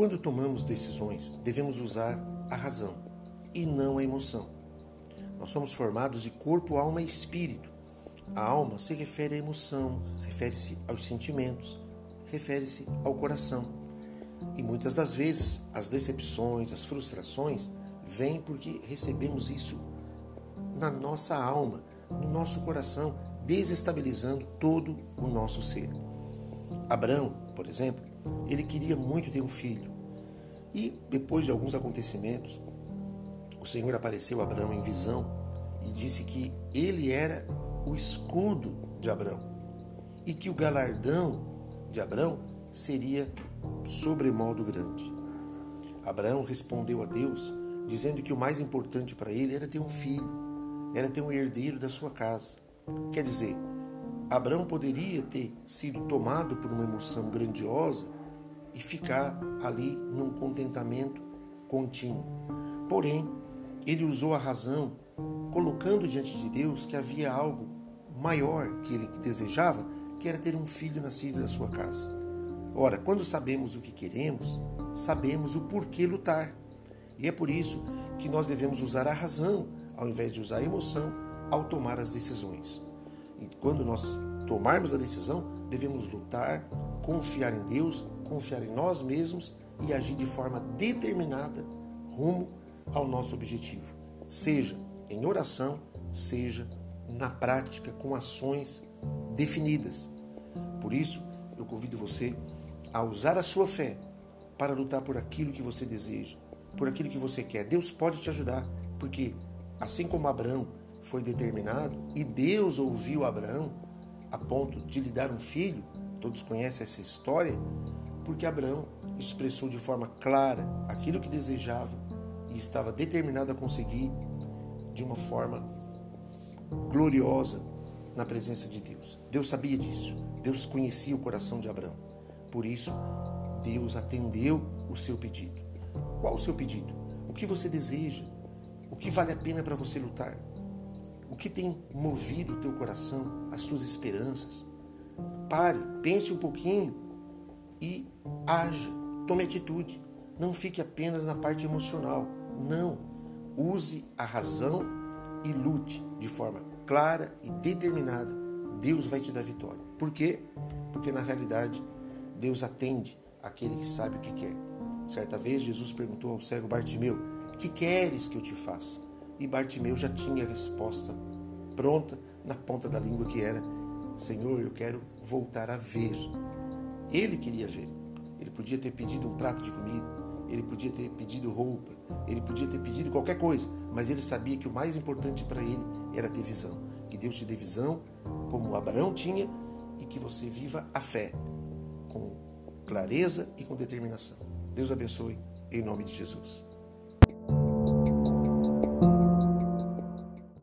Quando tomamos decisões, devemos usar a razão e não a emoção. Nós somos formados de corpo, alma e espírito. A alma se refere à emoção, refere-se aos sentimentos, refere-se ao coração. E muitas das vezes as decepções, as frustrações vêm porque recebemos isso na nossa alma, no nosso coração, desestabilizando todo o nosso ser. Abraão, por exemplo, ele queria muito ter um filho. E depois de alguns acontecimentos, o Senhor apareceu a Abraão em visão e disse que ele era o escudo de Abraão e que o galardão de Abraão seria sobremodo grande. Abraão respondeu a Deus dizendo que o mais importante para ele era ter um filho, era ter um herdeiro da sua casa. Quer dizer, Abraão poderia ter sido tomado por uma emoção grandiosa e ficar ali num contentamento contínuo. Porém, ele usou a razão, colocando diante de Deus que havia algo maior que ele desejava, que era ter um filho nascido da sua casa. Ora, quando sabemos o que queremos, sabemos o porquê lutar. E é por isso que nós devemos usar a razão ao invés de usar a emoção ao tomar as decisões. E quando nós tomarmos a decisão, devemos lutar, confiar em Deus, confiar em nós mesmos e agir de forma determinada rumo ao nosso objetivo, seja em oração, seja na prática com ações definidas. Por isso, eu convido você a usar a sua fé para lutar por aquilo que você deseja, por aquilo que você quer. Deus pode te ajudar, porque assim como Abraão foi determinado e Deus ouviu Abraão a ponto de lhe dar um filho, todos conhecem essa história, porque Abraão expressou de forma clara aquilo que desejava e estava determinado a conseguir de uma forma gloriosa na presença de Deus. Deus sabia disso. Deus conhecia o coração de Abraão. Por isso, Deus atendeu o seu pedido. Qual o seu pedido? O que você deseja? O que vale a pena para você lutar? O que tem movido o teu coração, as tuas esperanças? Pare, pense um pouquinho e haja, tome atitude. Não fique apenas na parte emocional. Não. Use a razão e lute de forma clara e determinada. Deus vai te dar vitória. Por quê? Porque na realidade Deus atende aquele que sabe o que quer. Certa vez Jesus perguntou ao cego Bartimeu: Que queres que eu te faça? E Bartimeu já tinha a resposta pronta na ponta da língua que era: Senhor, eu quero voltar a ver. Ele queria ver. Ele podia ter pedido um prato de comida, ele podia ter pedido roupa, ele podia ter pedido qualquer coisa, mas ele sabia que o mais importante para ele era ter visão. Que Deus te dê visão, como Abraão tinha, e que você viva a fé com clareza e com determinação. Deus abençoe, em nome de Jesus.